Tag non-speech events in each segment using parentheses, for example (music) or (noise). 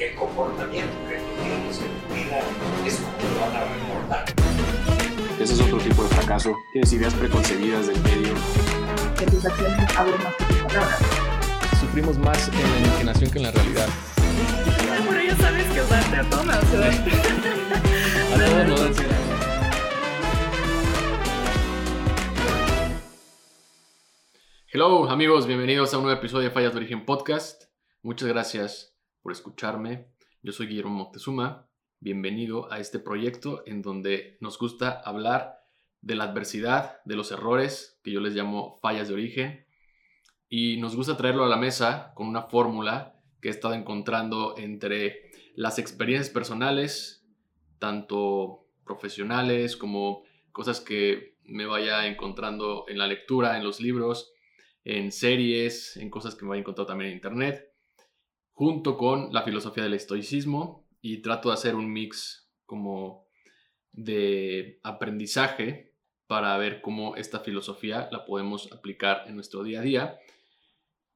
el comportamiento que tú tienes en tu vida es como lo van a recordar. Ese es otro tipo de fracaso. Tienes ideas preconcebidas del medio. Que tus acciones hablen más que tus palabras. Sufrimos más en la imaginación que en la realidad. Pero ya sabes que usarte a todas. A todos nos da ansiedad. Hello amigos, bienvenidos a un nuevo episodio de Fallas de Origen Podcast. Muchas gracias por escucharme. Yo soy Guillermo Moctezuma. Bienvenido a este proyecto en donde nos gusta hablar de la adversidad, de los errores, que yo les llamo fallas de origen. Y nos gusta traerlo a la mesa con una fórmula que he estado encontrando entre las experiencias personales, tanto profesionales como cosas que me vaya encontrando en la lectura, en los libros, en series, en cosas que me vaya encontrando también en internet, junto con la filosofía del estoicismo y trato de hacer un mix como de aprendizaje para ver cómo esta filosofía la podemos aplicar en nuestro día a día.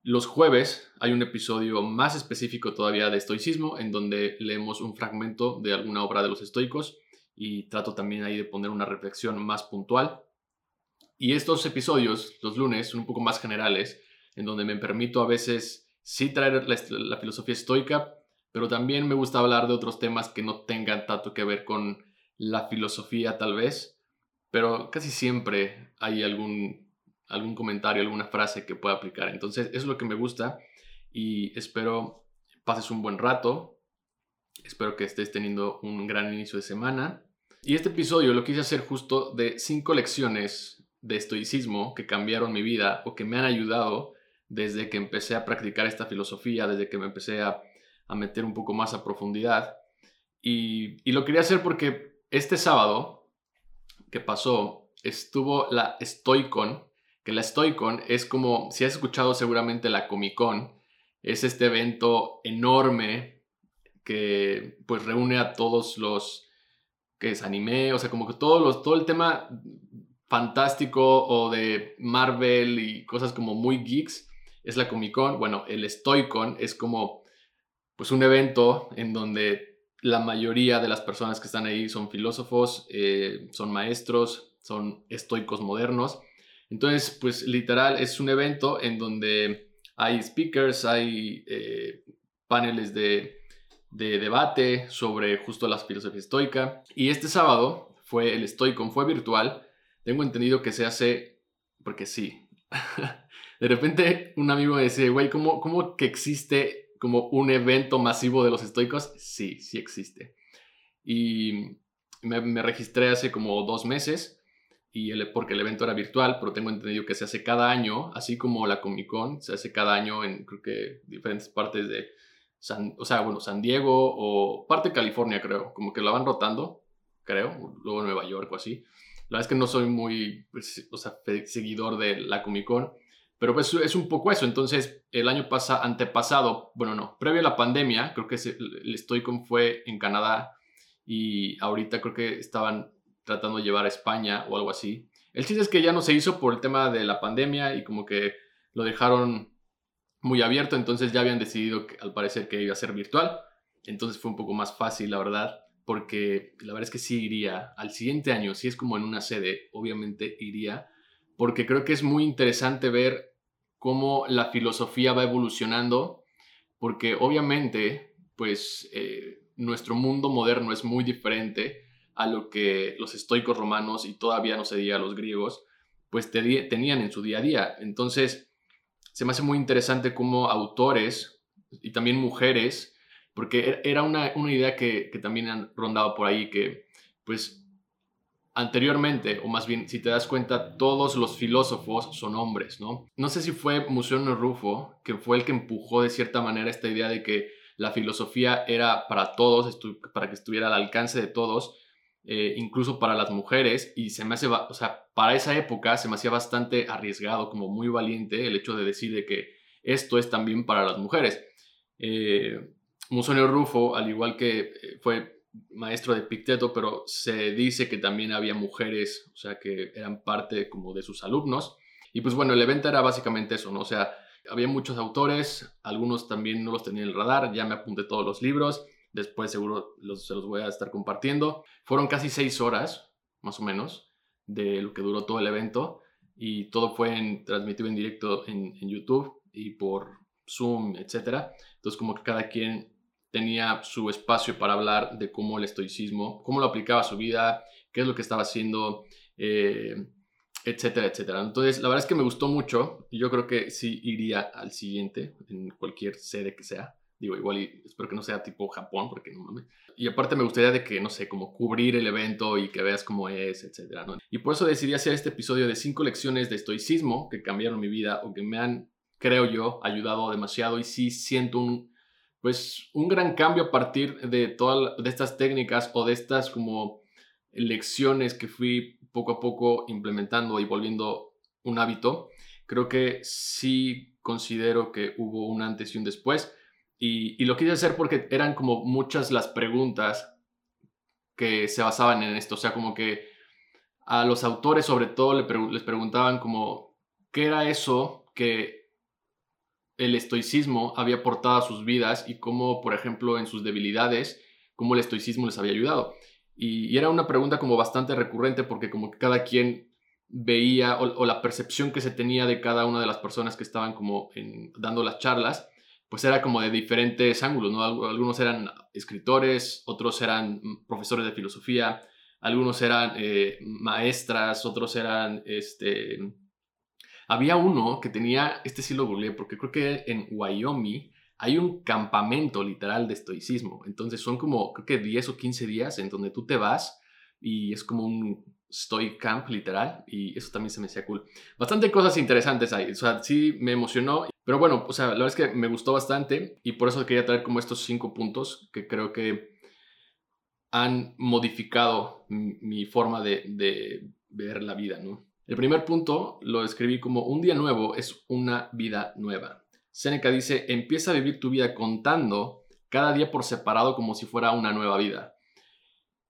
Los jueves hay un episodio más específico todavía de estoicismo en donde leemos un fragmento de alguna obra de los estoicos y trato también ahí de poner una reflexión más puntual. Y estos episodios, los lunes, son un poco más generales, en donde me permito a veces sí traer la, filosofía estoica, pero también me gusta hablar de otros temas que no tengan tanto que ver con la filosofía tal vez, pero casi siempre hay algún, algún comentario, alguna frase que pueda aplicar. Entonces, eso es lo que me gusta y espero pases un buen rato, espero que estés teniendo un gran inicio de semana. Y este episodio lo quise hacer justo de cinco lecciones de estoicismo que cambiaron mi vida o que me han ayudado desde que empecé a practicar esta filosofía, desde que me empecé a, a meter un poco más a profundidad. Y, y, lo quería hacer porque este sábado que pasó estuvo la Stoicon, que la Stoicon es como, si has escuchado seguramente la Comic Con, es este evento enorme que pues reúne a todos los que es anime, o sea, como que todos los, todo el tema fantástico o de Marvel y cosas como muy geeks es la Comic Con. Bueno, el Stoicon es como pues un evento en donde la mayoría de las personas que están ahí son filósofos, eh, son maestros, son estoicos modernos. Entonces, pues literal es un evento en donde hay speakers, hay eh, paneles de, de debate sobre justo la filosofía estoica. Y este sábado fue el Stoicon, fue virtual tengo entendido que se hace porque sí. (laughs) de repente un amigo me dice, güey, ¿cómo, ¿cómo que existe como un evento masivo de los estoicos? Sí, sí existe. Y me, me registré hace como dos meses y el, porque el evento era virtual, pero tengo entendido que se hace cada año, así como la Comic Con, se hace cada año en creo que diferentes partes de San, o sea, bueno, San Diego o parte de California, creo, como que la van rotando, creo, luego Nueva York o así. La verdad es que no soy muy pues, o sea, seguidor de la Comic Con, pero pues es un poco eso. Entonces, el año pasado, antepasado, bueno, no, previo a la pandemia, creo que el Stoicon fue en Canadá y ahorita creo que estaban tratando de llevar a España o algo así. El chiste es que ya no se hizo por el tema de la pandemia y como que lo dejaron muy abierto, entonces ya habían decidido que, al parecer que iba a ser virtual. Entonces fue un poco más fácil, la verdad porque la verdad es que sí iría al siguiente año, si es como en una sede, obviamente iría, porque creo que es muy interesante ver cómo la filosofía va evolucionando, porque obviamente, pues eh, nuestro mundo moderno es muy diferente a lo que los estoicos romanos y todavía no se diga los griegos, pues tenían en su día a día. Entonces, se me hace muy interesante cómo autores y también mujeres porque er, era una, una idea que, que, también han rondado por ahí, que pues anteriormente, o más bien si te das cuenta, todos los filósofos son hombres, ¿no? No sé si fue Museo Rufo, que fue el que empujó de cierta manera esta idea de que la filosofía era para todos, para que estuviera al alcance de todos, eh, incluso para las mujeres, y se me hace, o sea, para esa época se me hacía bastante arriesgado, como muy valiente el hecho de decir de que esto es también para las mujeres. Eh, Musonio Rufo, al igual que eh, fue maestro de Picteto, pero se dice que también había mujeres, o sea, que eran parte como de sus alumnos. Y pues bueno, el evento era básicamente eso, ¿no? O sea, Había muchos autores, algunos también no los tenía en el radar, ya me apunté todos los libros, después seguro se los voy a estar compartiendo. Fueron casi seis horas, más o menos, de lo que duró todo el evento y todo fue en, transmitido en directo en, en YouTube y por Zoom, etc. Entonces como que cada quien tenía su espacio para hablar de cómo el estoicismo, cómo lo aplicaba a su vida, qué es lo que estaba haciendo, eh, etcétera, etcétera. Entonces, la verdad es que me gustó mucho y yo creo que sí iría al siguiente, en cualquier sede que sea. Digo, igual y espero que no sea tipo Japón, porque no mames. Y aparte me gustaría de que, no sé, como cubrir el evento y que veas cómo es, etcétera. Y por eso decidí hacer este episodio de cinco lecciones de estoicismo que cambiaron mi vida o que me han, creo yo, ayudado demasiado y sí siento un, pues, un gran cambio a partir de todas de estas técnicas o de estas como lecciones que fui poco a poco implementando y volviendo un hábito, creo que sí considero que hubo un antes y un después. Y, lo quise hacer porque eran como muchas las preguntas que se basaban en esto. O sea, como que a los autores sobre todo les preguntaban como, ¿qué era eso que el estoicismo había aportado a sus vidas y cómo, por ejemplo, en sus debilidades, cómo el estoicismo les había ayudado? Y, era una pregunta como bastante recurrente porque como cada quien veía o, la percepción que se tenía de cada una de las personas que estaban como dando las charlas, pues era como de diferentes ángulos, ¿no? Algunos eran escritores, otros eran profesores de filosofía, algunos eran eh, maestras, otros eran, este... Había uno que tenía, este sí lo googleé, porque creo que en Wyoming hay un campamento literal de estoicismo. Entonces son como, creo que 10 o 15 días en donde tú te vas y es como un stoic camp literal y eso también se me hacía cool. Bastante cosas interesantes ahí, o sea, sí me emocionó, pero bueno, o sea, la verdad es que me gustó bastante y por eso quería traer como estos cinco puntos que creo que han modificado mi forma de, de ver la vida, ¿no? El primer punto lo escribí como un día nuevo es una vida nueva. Seneca dice, empieza a vivir tu vida contando cada día por separado como si fuera una nueva vida.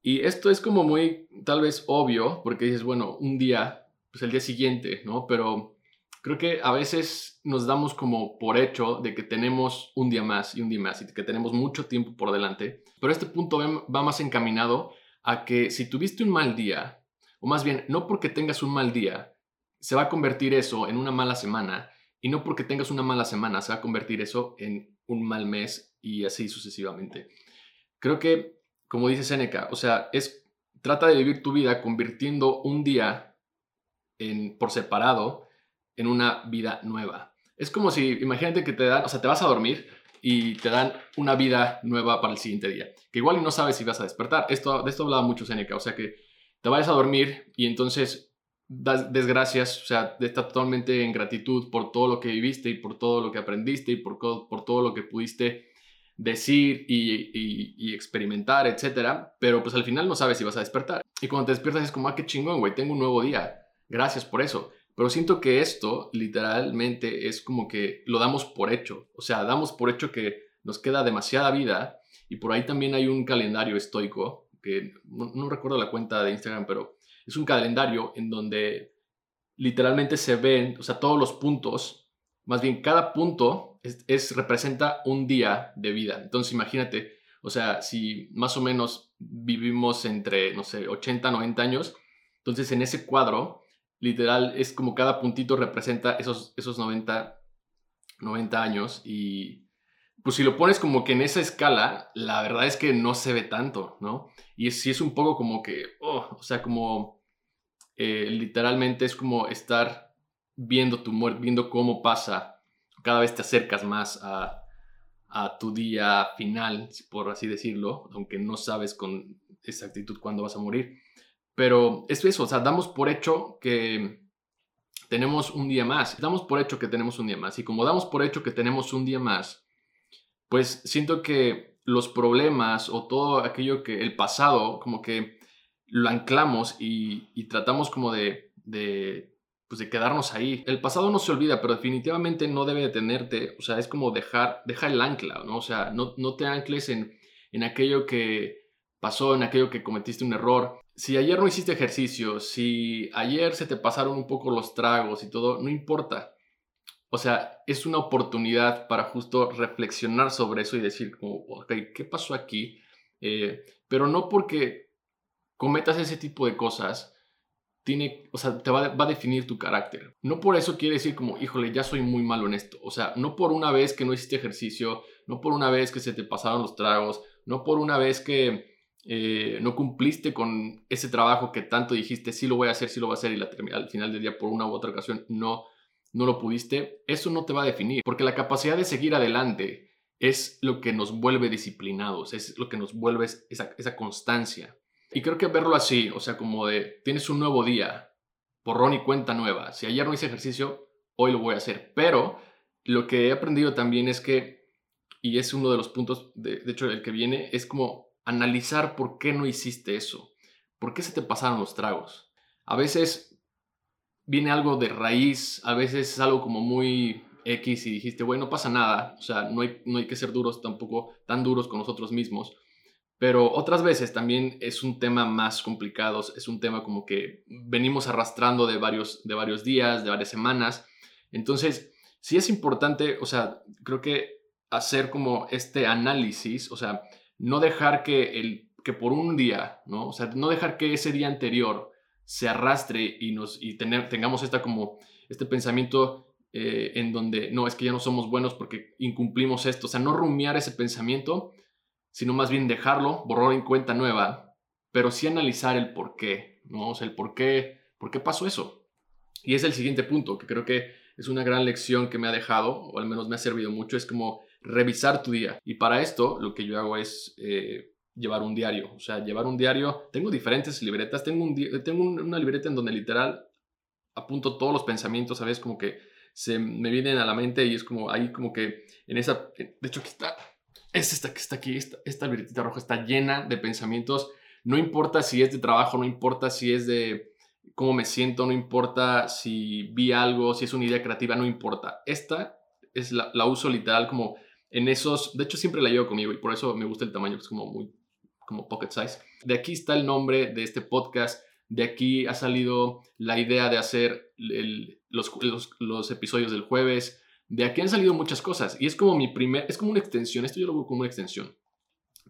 Y esto es como muy, tal vez, obvio, porque dices, bueno, un día, pues el día siguiente, ¿no? Pero creo que a veces nos damos como por hecho de que tenemos un día más y un día más y que tenemos mucho tiempo por delante. Pero este punto va más encaminado a que si tuviste un mal día, o más bien, no porque tengas un mal día, se va a convertir eso en una mala semana y no porque tengas una mala semana se va a convertir eso en un mal mes y así sucesivamente. Creo que, como dice Seneca, o sea, es trata de vivir tu vida convirtiendo un día en, por separado en una vida nueva. Es como si, imagínate que te dan, o sea, te vas a dormir y te dan una vida nueva para el siguiente día, que igual no sabes si vas a despertar. Esto, de esto hablaba mucho Seneca, o sea que te vayas a dormir y entonces das desgracias, o sea, está totalmente en gratitud por todo lo que viviste y por todo lo que aprendiste y por, por todo lo que pudiste decir y, experimentar, etcétera, pero pues al final no sabes si vas a despertar. Y cuando te despiertas es como, ah, qué chingón, güey, tengo un nuevo día, gracias por eso. Pero siento que esto literalmente es como que lo damos por hecho, o sea, damos por hecho que nos queda demasiada vida y por ahí también hay un calendario estoico, que no recuerdo la cuenta de Instagram, pero es un calendario en donde literalmente se ven, o sea, todos los puntos, más bien cada punto es, representa un día de vida. Entonces imagínate, o sea, si más o menos vivimos entre, no sé, 80, 90 años, entonces en ese cuadro, literal, es como cada puntito representa esos, esos 90, 90 años y pues si lo pones como que en esa escala, la verdad es que no se ve tanto, ¿no? Y si es un poco como que, oh, o sea, como eh, literalmente es como estar viendo tu muerte, viendo cómo pasa, cada vez te acercas más a, a tu día final, por así decirlo, aunque no sabes con exactitud cuándo vas a morir. Pero es eso, o sea, damos por hecho que tenemos un día más, damos por hecho que tenemos un día más. Y como damos por hecho que tenemos un día más, pues siento que los problemas o todo aquello que el pasado como que lo anclamos y, tratamos como de, pues de quedarnos ahí. El pasado no se olvida, pero definitivamente no debe detenerte. O sea, es como dejar, deja el ancla, ¿no? O sea, no, no te ancles en, en aquello que pasó, en aquello que cometiste un error. Si ayer no hiciste ejercicio, si ayer se te pasaron un poco los tragos y todo, no importa. O sea, es una oportunidad para justo reflexionar sobre eso y decir, ok, ¿qué pasó aquí? Eh, pero no porque cometas ese tipo de cosas, tiene, o sea, te va, va, a definir tu carácter. No por eso quiere decir como, híjole, ya soy muy malo en esto. O sea, no por una vez que no hiciste ejercicio, no por una vez que se te pasaron los tragos, no por una vez que eh, no cumpliste con ese trabajo que tanto dijiste, sí lo voy a hacer, sí lo voy a hacer, y al final del día por una u otra ocasión no, no lo pudiste, eso no te va a definir, porque la capacidad de seguir adelante es lo que nos vuelve disciplinados, es lo que nos vuelve esa, constancia. Y creo que verlo así, o sea, como de, tienes un nuevo día, borrón y cuenta nueva, si ayer no hice ejercicio, hoy lo voy a hacer, pero lo que he aprendido también es que, y es uno de los puntos, de, de hecho, el que viene, es como analizar por qué no hiciste eso, por qué se te pasaron los tragos. A veces viene algo de raíz, a veces es algo como muy X y dijiste, bueno, no pasa nada, o sea, no hay, no hay que ser duros tampoco, tan duros con nosotros mismos. Pero otras veces también es un tema más complicado, es un tema como que venimos arrastrando de varios, de varios días, de varias semanas. Entonces, sí es importante, o sea, creo que hacer como este análisis, o sea, no dejar que, el, que por un día, ¿no? O sea, no dejar que ese día anterior se arrastre y, nos, y tener, tengamos esta como, este pensamiento eh, en donde, no, es que ya no somos buenos porque incumplimos esto. O sea, no rumiar ese pensamiento, sino más bien dejarlo, borrar en cuenta nueva, pero sí analizar el por qué, ¿no? O sea, el por qué, por qué pasó eso. Y es el siguiente punto, que creo que es una gran lección que me ha dejado, o al menos me ha servido mucho, es como revisar tu día. Y para esto lo que yo hago es eh, llevar un diario. O sea, llevar un diario. Tengo diferentes libretas. Tengo, un, tengo una libreta en donde literal apunto todos los pensamientos, ¿sabes? Como que se me vienen a la mente y es como ahí como que en esa... De hecho, aquí está... Es esta que está aquí. Esta, esta libretita roja está llena de pensamientos. No importa si es de trabajo, no importa si es de cómo me siento, no importa si vi algo, si es una idea creativa, no importa. Esta es la, la uso literal como en esos, de hecho siempre la llevo conmigo y por eso me gusta el tamaño, que es como muy, como pocket size. De aquí está el nombre de este podcast, de aquí ha salido la idea de hacer los, episodios del jueves, de aquí han salido muchas cosas y es como mi primer, es como una extensión, esto yo lo veo como una extensión.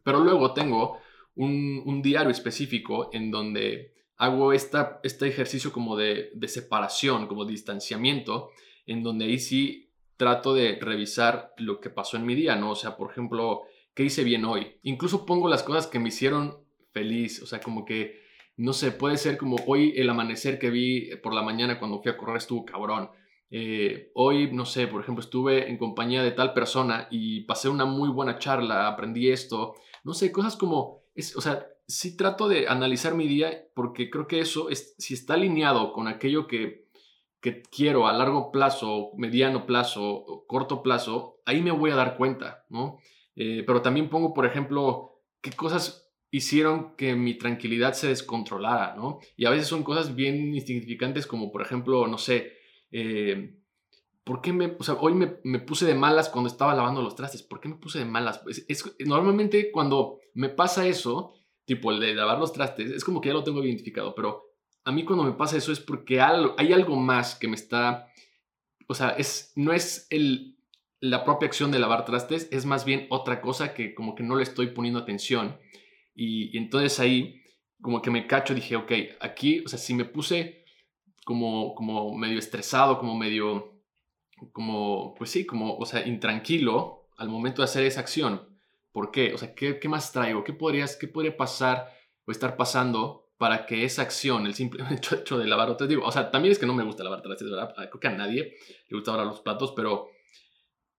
Pero luego tengo un, diario específico en donde hago esta, este ejercicio como de, de separación, como distanciamiento, en donde ahí sí trato de revisar lo que pasó en mi día, ¿no? O sea, por ejemplo, ¿qué hice bien hoy? Incluso pongo las cosas que me hicieron feliz, o sea, como que, no sé, puede ser como hoy el amanecer que vi por la mañana cuando fui a correr estuvo cabrón. Eh, hoy, no sé, por ejemplo, estuve en compañía de tal persona y pasé una muy buena charla, aprendí esto, no sé, cosas como, o sea, sí trato de analizar mi día porque creo que eso, es, si está alineado con aquello que que quiero a largo plazo, mediano plazo, corto plazo, ahí me voy a dar cuenta, ¿no? Eh, pero también pongo, por ejemplo, qué cosas hicieron que mi tranquilidad se descontrolara, ¿no? Y a veces son cosas bien insignificantes como, por ejemplo, no sé, eh, ¿por qué me, o sea, hoy me, me, puse de malas cuando estaba lavando los trastes? ¿Por qué me puse de malas? Pues es, normalmente cuando me pasa eso, tipo el de lavar los trastes, es como que ya lo tengo identificado, pero a mí cuando me pasa eso es porque hay algo más que me está, o sea, es, no es el, la propia acción de lavar trastes, es más bien otra cosa que como que no le estoy poniendo atención. Y, entonces ahí como que me cacho, dije, ok, aquí, o sea, si me puse como, como medio estresado, como medio, como, pues sí, como, o sea, intranquilo al momento de hacer esa acción. ¿Por qué? O sea, ¿qué, qué más traigo? ¿Qué, podrías, ¿Qué podría pasar o estar pasando para que esa acción, el simple (laughs) hecho, de lavar otros, digo, o sea, también es que no me gusta lavar trastes, ¿verdad? Creo que a nadie le gusta lavar los platos, pero,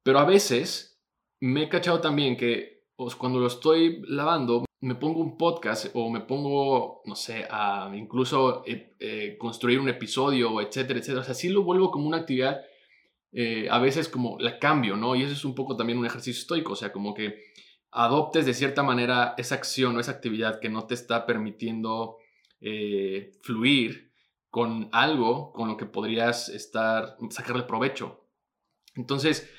pero a veces me he cachado también que pues, cuando lo estoy lavando, me pongo un podcast o me pongo, no sé, a incluso eh, eh, construir un episodio, etcétera, etcétera. O sea, sí lo vuelvo como una actividad, eh, a veces como la cambio, ¿no? Y eso es un poco también un ejercicio estoico, o sea, como que adoptes de cierta manera esa acción o esa actividad que no te está permitiendo eh, fluir con algo con lo que podrías estar, sacarle provecho. Entonces,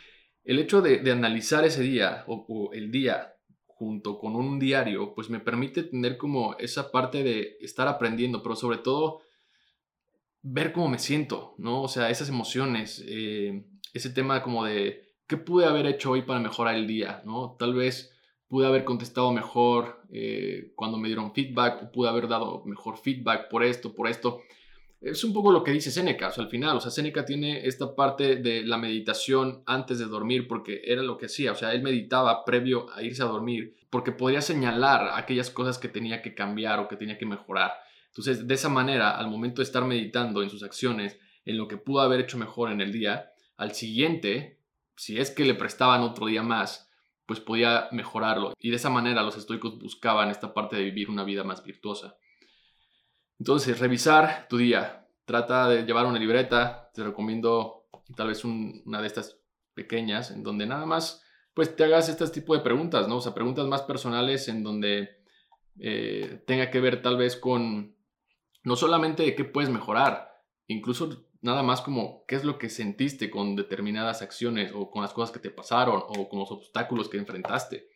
el hecho de, analizar ese día o, el día junto con un diario, pues me permite tener como esa parte de estar aprendiendo, pero sobre todo ver cómo me siento, ¿no? O sea, esas emociones, eh, ese tema como de, ¿qué pude haber hecho hoy para mejorar el día? ¿no? Tal vez pude haber contestado mejor eh, cuando me dieron feedback, o pude haber dado mejor feedback por esto, por esto. Es un poco lo que dice Seneca, o sea, al final, o sea, Seneca tiene esta parte de la meditación antes de dormir porque era lo que hacía, o sea, él meditaba previo a irse a dormir porque podía señalar aquellas cosas que tenía que cambiar o que tenía que mejorar. Entonces, de esa manera, al momento de estar meditando en sus acciones, en lo que pudo haber hecho mejor en el día, al siguiente, si es que le prestaban otro día más, pues podía mejorarlo. Y de esa manera los estoicos buscaban esta parte de vivir una vida más virtuosa. Entonces, revisar tu día. Trata de llevar una libreta. Te recomiendo tal vez una de estas pequeñas en donde nada más pues te hagas este tipo de preguntas, ¿no? O sea, preguntas más personales en donde eh, tenga que ver tal vez con no solamente qué puedes mejorar, incluso nada más como qué es lo que sentiste con determinadas acciones o con las cosas que te pasaron o con los obstáculos que enfrentaste,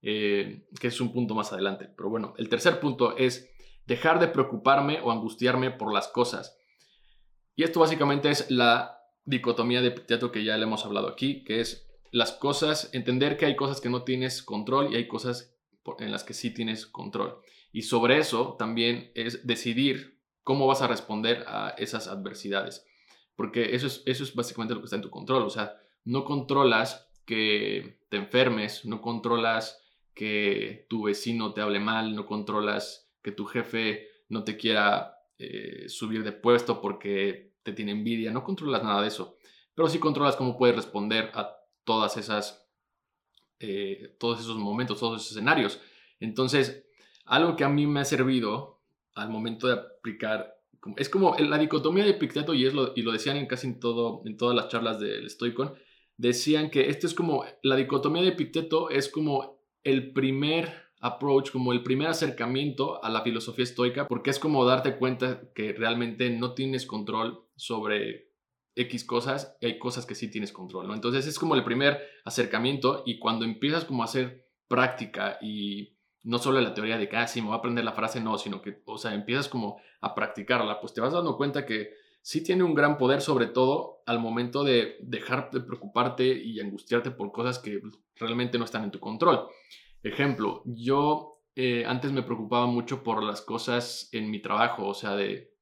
eh, que es un punto más adelante. Pero bueno, el tercer punto es dejar de preocuparme o angustiarme por las cosas. Y esto básicamente es la dicotomía de teatro que ya le hemos hablado aquí, que es las cosas, entender que hay cosas que no tienes control y hay cosas en las que sí tienes control. Y sobre eso también es decidir cómo vas a responder a esas adversidades. Porque eso es, eso es básicamente lo que está en tu control. O sea, no controlas que te enfermes, no controlas que tu vecino te hable mal, no controlas que tu jefe no te quiera eh, subir de puesto porque te tiene envidia, no controlas nada de eso. Pero sí controlas cómo puedes responder a todas esas, eh, todos esos momentos, todos esos escenarios. Entonces, algo que a mí me ha servido al momento de aplicar, es como la dicotomía de Epicteto, y, es lo, y lo decían en casi en, todo, en todas las charlas del Stoicon, decían que esto es como, la dicotomía de Epicteto es como el primer approach, como el primer acercamiento a la filosofía estoica, porque es como darte cuenta que realmente no tienes control sobre X cosas hay cosas que sí tienes control. Entonces es como el primer acercamiento y cuando empiezas como a hacer práctica y no solo la teoría de que, ah, sí, me voy a aprender la frase, no, sino que, o sea, empiezas como a practicarla, pues te vas dando cuenta que sí tiene un gran poder, sobre todo al momento de dejar de preocuparte y angustiarte por cosas que realmente no están en tu control. Ejemplo, yo eh, antes me preocupaba mucho por las cosas en mi trabajo, o sea, de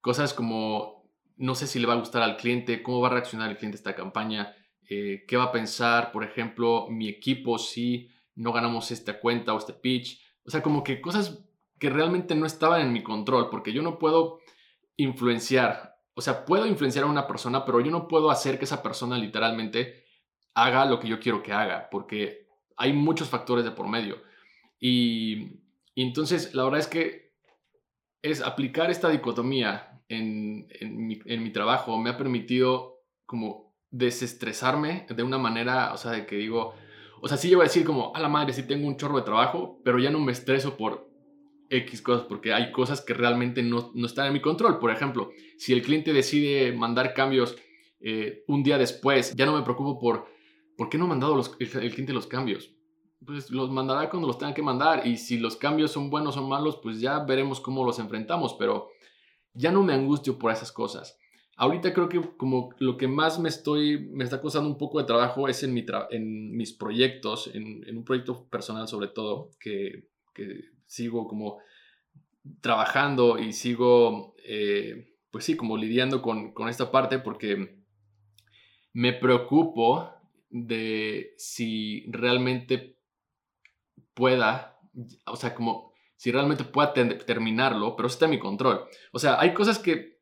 cosas como, no sé si le va a gustar al cliente, cómo va a reaccionar el cliente a esta campaña, eh, qué va a pensar, por ejemplo, mi equipo si no ganamos esta cuenta o este pitch. O sea, como que cosas que realmente no estaban en mi control, porque yo no puedo influenciar, o sea, puedo influenciar a una persona, pero yo no puedo hacer que esa persona literalmente haga lo que yo quiero que haga, porque hay muchos factores de por medio. Y, entonces, la verdad es que es aplicar esta dicotomía en, en, mi, en mi trabajo me ha permitido como desestresarme de una manera, o sea, de que digo, o sea, sí voy a decir como, a la madre, sí tengo un chorro de trabajo, pero ya no me estreso por X cosas, porque hay cosas que realmente no, no están en mi control. Por ejemplo, si el cliente decide mandar cambios eh, un día después, ya no me preocupo por, ¿por qué no ha mandado los, el, el, cliente los cambios? Pues los mandará cuando los tenga que mandar y si los cambios son buenos o malos, pues ya veremos cómo los enfrentamos, pero ya no me angustio por esas cosas. Ahorita creo que como lo que más me estoy, me está costando un poco de trabajo es en, mi en mis proyectos, en, en, un proyecto personal sobre todo, que, que sigo como trabajando y sigo, eh, pues sí, como lidiando con, con esta parte porque me preocupo de si realmente pueda, o sea, como si realmente pueda terminarlo, pero está en mi control. O sea, hay cosas que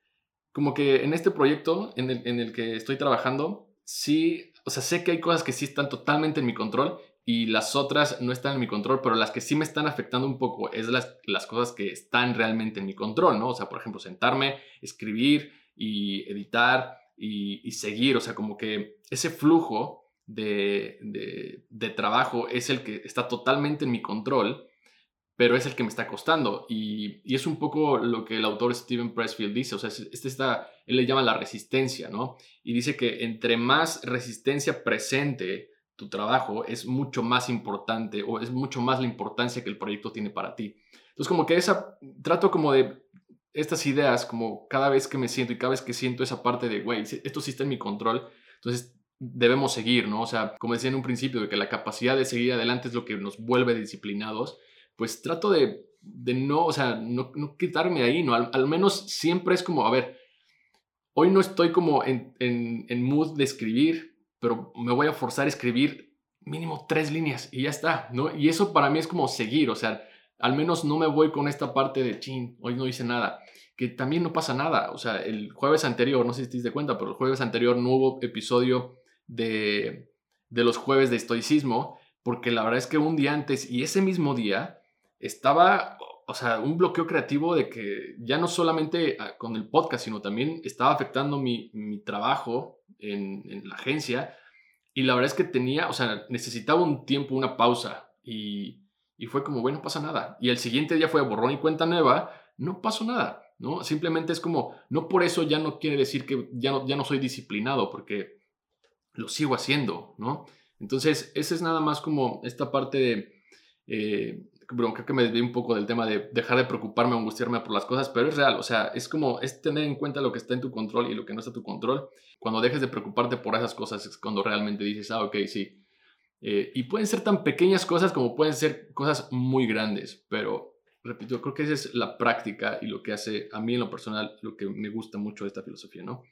como que en este proyecto en el, en el que estoy trabajando, sí, o sea, sé que hay cosas que sí están totalmente en mi control y las otras no están en mi control, pero las que sí me están afectando un poco es las, las cosas que están realmente en mi control, ¿no? O sea, por ejemplo, sentarme, escribir y editar y, y seguir, o sea, como que ese flujo de, de, de, trabajo es el que está totalmente en mi control pero es el que me está costando. Y, y, es un poco lo que el autor Steven Pressfield dice, o sea, este está, él le llama la resistencia, ¿no? Y dice que entre más resistencia presente tu trabajo, es mucho más importante o es mucho más la importancia que el proyecto tiene para ti. Entonces, como que esa, trato como de estas ideas, como cada vez que me siento y cada vez que siento esa parte de, güey, esto sí está en mi control, entonces debemos seguir, ¿no? O sea, como decía en un principio, de que la capacidad de seguir adelante es lo que nos vuelve disciplinados, pues trato de, de no, o sea, no, no quitarme ahí, ¿no? Al, al, menos siempre es como, a ver, hoy no estoy como en, en, en mood de escribir, pero me voy a forzar a escribir mínimo tres líneas y ya está, ¿no? Y eso para mí es como seguir, o sea, al menos no me voy con esta parte de, chin, hoy no hice nada que también no pasa nada. O sea, el jueves anterior, no sé si te diste cuenta, pero el jueves anterior no hubo episodio de, de los jueves de estoicismo, porque la verdad es que un día antes y ese mismo día estaba, o sea, un bloqueo creativo de que ya no solamente ah, con el podcast, sino también estaba afectando mi, mi trabajo en, en, la agencia. Y la verdad es que tenía, o sea, necesitaba un tiempo, una pausa. Y, y fue como, bueno, no pasa nada. Y el siguiente día fue borrón y cuenta nueva, no pasó nada. ¿no? Simplemente es como, no por eso ya no quiere decir que ya no, ya no soy disciplinado, porque lo sigo haciendo, ¿no? Entonces, esa es nada más como esta parte de, eh, creo que me desvié un poco del tema de dejar de preocuparme o angustiarme por las cosas, pero es real, o sea, es como, es tener en cuenta lo que está en tu control y lo que no está en tu control. Cuando dejes de preocuparte por esas cosas es cuando realmente dices, ah, ok, sí. Eh, y pueden ser tan pequeñas cosas como pueden ser cosas muy grandes, pero repito, creo que esa es la práctica y lo que hace a mí en lo personal, lo que me gusta mucho de esta filosofía, ¿no?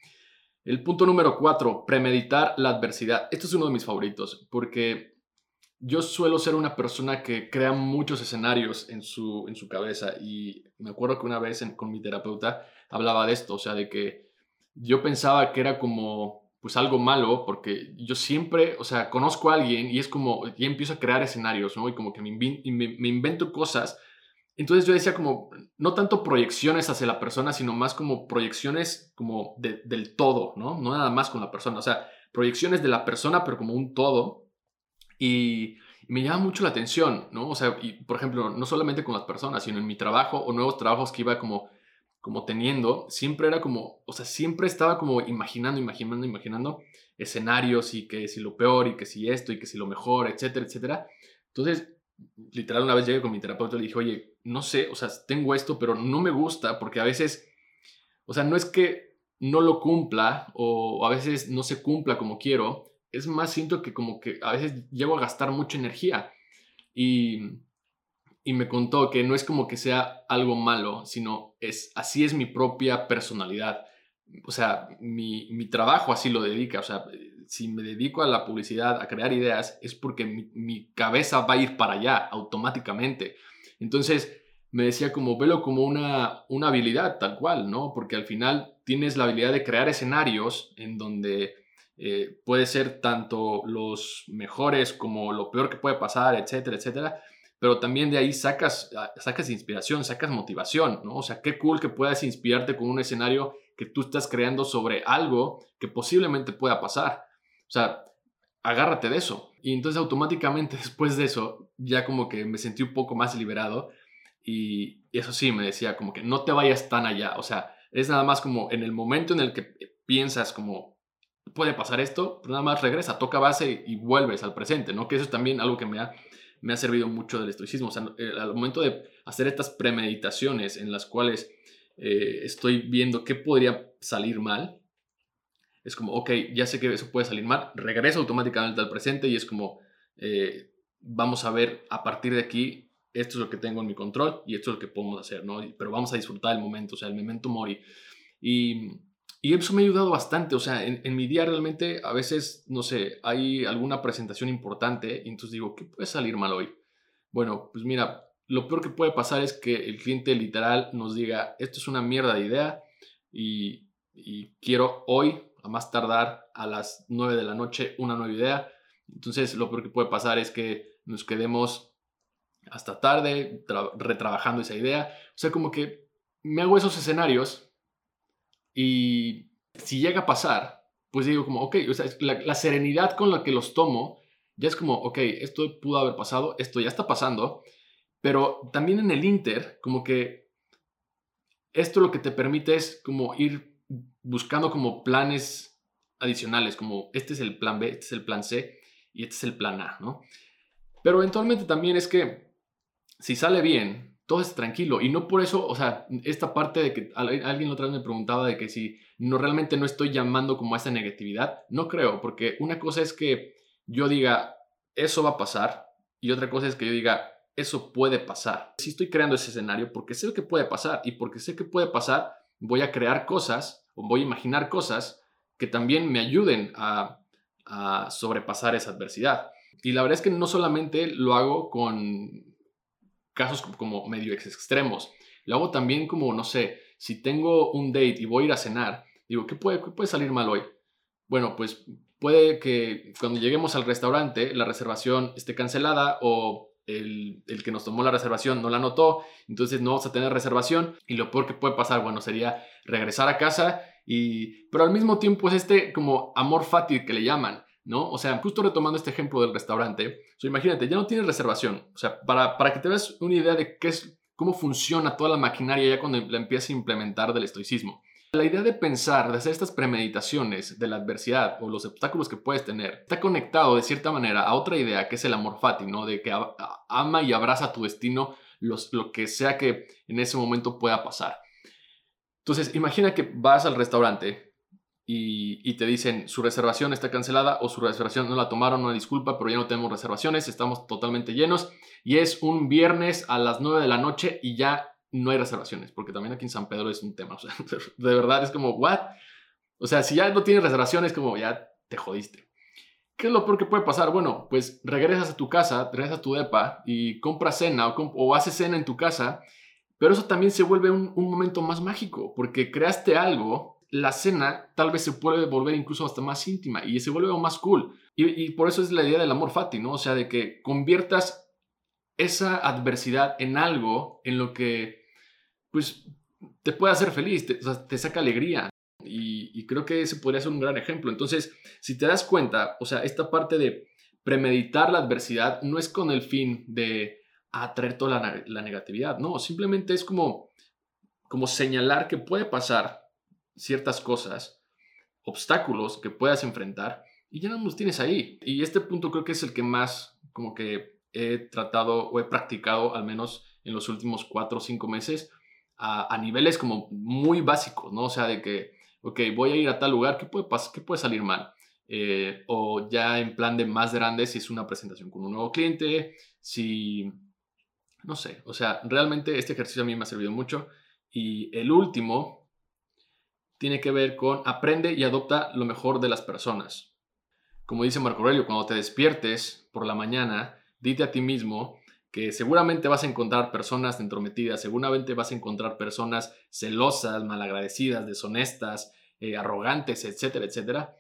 El punto número cuatro, premeditar la adversidad. Esto es uno de mis favoritos porque yo suelo ser una persona que crea muchos escenarios en su, en su cabeza y me acuerdo que una vez con mi terapeuta hablaba de esto, o sea, de que yo pensaba que era como pues algo malo porque yo siempre, o sea, conozco a alguien y es como, y empiezo a crear escenarios, ¿no? Y como que me, me invento cosas entonces yo decía como, no tanto proyecciones hacia la persona, sino más como proyecciones como del todo, ¿no? No nada más con la persona, o sea, proyecciones de la persona, pero como un todo. Y, me llama mucho la atención, ¿no? O sea, y por ejemplo, no solamente con las personas, sino en mi trabajo o nuevos trabajos que iba como, como teniendo, siempre era como, o sea, siempre estaba como imaginando, imaginando, imaginando escenarios y que si lo peor y que si esto y que si lo mejor, etcétera, etcétera. Entonces, literal una vez llegué con mi terapeuta y le dije, oye, no sé, o sea, tengo esto, pero no me gusta porque a veces, o sea, no es que no lo cumpla o a veces no se cumpla como quiero, es más siento que como que a veces llego a gastar mucha energía y, y me contó que no es como que sea algo malo, sino es así es mi propia personalidad. O sea, mi, mi trabajo así lo dedica, o sea, si me dedico a la publicidad, a crear ideas, es porque mi, cabeza va a ir para allá automáticamente. Entonces, me decía como, velo como una, una habilidad tal cual, ¿no? Porque al final tienes la habilidad de crear escenarios en donde eh, puede ser tanto los mejores como lo peor que puede pasar, etcétera, etcétera. Pero también de ahí sacas, ah, sacas inspiración, sacas motivación, ¿no? O sea, qué cool que puedas inspirarte con un escenario que tú estás creando sobre algo que posiblemente pueda pasar. O sea, agárrate de eso. Y entonces automáticamente (laughs) después de eso, ya como que me sentí un poco más liberado. Y eso sí, me decía como que no te vayas tan allá. O sea, es nada más como en el momento en el que piensas como puede pasar esto, pues nada más regresa, toca base y vuelves al presente, ¿no? Que eso es también algo que me ha, me ha servido mucho del estoicismo. O sea, eh, al momento de hacer estas premeditaciones en las cuales eh, estoy viendo qué podría salir mal, es como, ok, ya sé que eso puede salir mal, regreso automáticamente al presente y es como, eh, vamos a ver a partir de aquí, esto es lo que tengo en mi control y esto es lo que podemos hacer, ¿no? Pero vamos a disfrutar el momento, o sea, el momento mori. Y, y eso me ha ayudado bastante, o sea, en, en, mi día realmente a veces, no sé, hay alguna presentación importante y entonces digo, ¿qué puede salir mal hoy? Bueno, pues mira, lo peor que puede pasar es que el cliente literal nos diga, esto es una mierda de idea y, y quiero hoy a más tardar a las 9 de la noche una nueva idea. Entonces lo peor que puede pasar es que nos quedemos hasta tarde retrabajando esa idea. O sea, como que me hago esos escenarios y si llega a pasar, pues digo como, ok, o sea, la, la serenidad con la que los tomo ya es como, ok, esto pudo haber pasado, esto ya está pasando, pero también en el Inter, como que esto lo que te permite es como ir buscando como planes adicionales, como este es el plan B, este es el plan C y este es el plan A, ¿no? Pero eventualmente también es que si sale bien, todo es tranquilo. Y no por eso, o sea, esta parte de que al- alguien otra vez me preguntaba de que si no realmente no estoy llamando como a esa negatividad, no creo, porque una cosa es que yo diga, eso va a pasar, y otra cosa es que yo diga, eso puede pasar. Si estoy creando ese escenario porque sé que puede pasar, y porque sé que puede pasar, voy a crear cosas, o voy a imaginar cosas que también me ayuden a, sobrepasar esa adversidad. Y la verdad es que no solamente lo hago con casos como- medio ex- extremos, lo hago también como, no sé, si tengo un date y voy a ir a cenar, digo, ¿qué puede, qué puede salir mal hoy? Bueno, pues puede que cuando lleguemos al restaurante la reservación esté cancelada o el, el que nos tomó la reservación no la anotó, entonces no vamos a tener reservación y lo peor que puede pasar, bueno, sería regresar a casa y, pero al mismo tiempo es este como amor fati que le llaman, ¿no? O sea, justo retomando este ejemplo del restaurante, o sea, imagínate, ya no tienes reservación, o sea, para, para que te veas una idea de qué es, cómo funciona toda la maquinaria ya cuando la empiezas a implementar del estoicismo. La idea de pensar, de hacer estas premeditaciones de la adversidad o los obstáculos que puedes tener, está conectado de cierta manera a otra idea que es el amor fati, ¿no? De que ama y abraza tu destino, lo que sea que en ese momento pueda pasar. Entonces, imagina que vas al restaurante y, y te dicen su reservación está cancelada o su reservación no la tomaron, una disculpa, pero ya no tenemos reservaciones, estamos totalmente llenos y es un viernes a las 9 de la noche y ya no hay reservaciones, porque también aquí en San Pedro es un tema, o sea, (laughs) de verdad es como, ¿what? O sea, si ya no tienes reservaciones, como ya te jodiste. ¿Qué es lo peor que puede pasar? Bueno, pues regresas a tu casa, regresas a tu depa y compras cena o, comp- o haces cena en tu casa, pero eso también se vuelve un, un momento más mágico, porque creaste algo, la cena tal vez se puede volver incluso hasta más íntima y se vuelve aún más cool. Y, y por eso es la idea del amor fati, ¿no? O sea, de que conviertas esa adversidad en algo en lo que, pues, te puede hacer feliz, te, saca alegría. Y, creo que ese podría ser un gran ejemplo. Entonces, si te das cuenta, o sea, esta parte de premeditar la adversidad no es con el fin de atraer toda la, la negatividad, no, simplemente es como, como señalar que puede pasar ciertas cosas, obstáculos que puedas enfrentar y ya no los tienes ahí. Y este punto creo que es el que más como que he tratado o he practicado al menos en los últimos cuatro o cinco meses a, niveles como muy básicos, ¿no? O sea, de que, ok, voy a ir a tal lugar, ¿qué puede, pas- qué puede salir mal? Eh, o ya en plan de más grande, si es una presentación con un nuevo cliente, si, no sé, o sea, realmente este ejercicio a mí me ha servido mucho. Y el último tiene que ver con aprende y adopta lo mejor de las personas. Como dice Marco Aurelio, cuando te despiertes por la mañana, dite a ti mismo que seguramente vas a encontrar personas entrometidas, seguramente vas a encontrar personas celosas, malagradecidas, deshonestas, eh, arrogantes, etcétera, etcétera.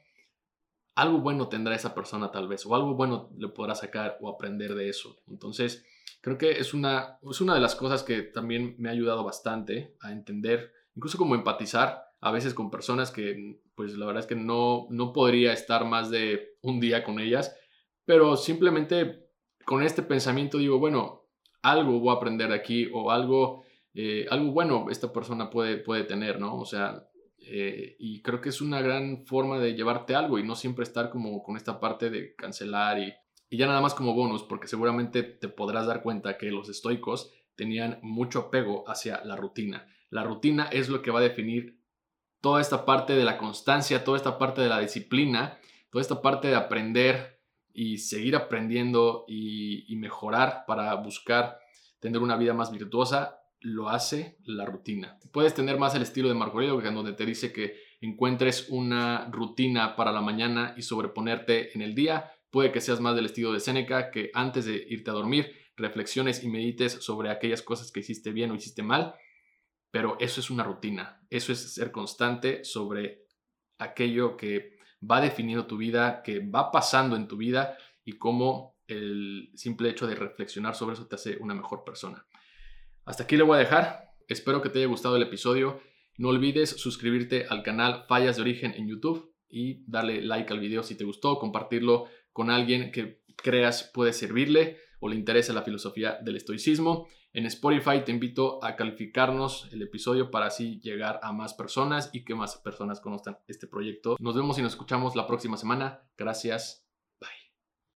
Algo bueno tendrá esa persona tal vez, o algo bueno le podrá sacar o aprender de eso. Entonces, creo que es una, es una de las cosas que también me ha ayudado bastante a entender, incluso como empatizar a veces con personas que, pues la verdad es que no, no podría estar más de un día con ellas, pero simplemente con este pensamiento digo, bueno, algo voy a aprender de aquí o algo, eh, algo bueno esta persona puede, puede tener, ¿no? O sea, eh, y creo que es una gran forma de llevarte algo y no siempre estar como con esta parte de cancelar y, y ya nada más como bonus, porque seguramente te podrás dar cuenta que los estoicos tenían mucho apego hacia la rutina. La rutina es lo que va a definir toda esta parte de la constancia, toda esta parte de la disciplina, toda esta parte de aprender y seguir aprendiendo y, mejorar para buscar tener una vida más virtuosa, lo hace la rutina. Puedes tener más el estilo de Marco Aurelio, que en donde te dice que encuentres una rutina para la mañana y sobreponerte en el día. Puede que seas más del estilo de Séneca, que antes de irte a dormir reflexiones y medites sobre aquellas cosas que hiciste bien o hiciste mal. Pero eso es una rutina. Eso es ser constante sobre aquello que va definiendo tu vida, que va pasando en tu vida y cómo el simple hecho de reflexionar sobre eso te hace una mejor persona. Hasta aquí le voy a dejar. Espero que te haya gustado el episodio. No olvides suscribirte al canal Fallas de Origen en YouTube y darle like al video si te gustó, compartirlo con alguien que creas puede servirle o le interesa la filosofía del estoicismo. En Spotify te invito a calificarnos el episodio para así llegar a más personas y que más personas conozcan este proyecto. Nos vemos y nos escuchamos la próxima semana. Gracias.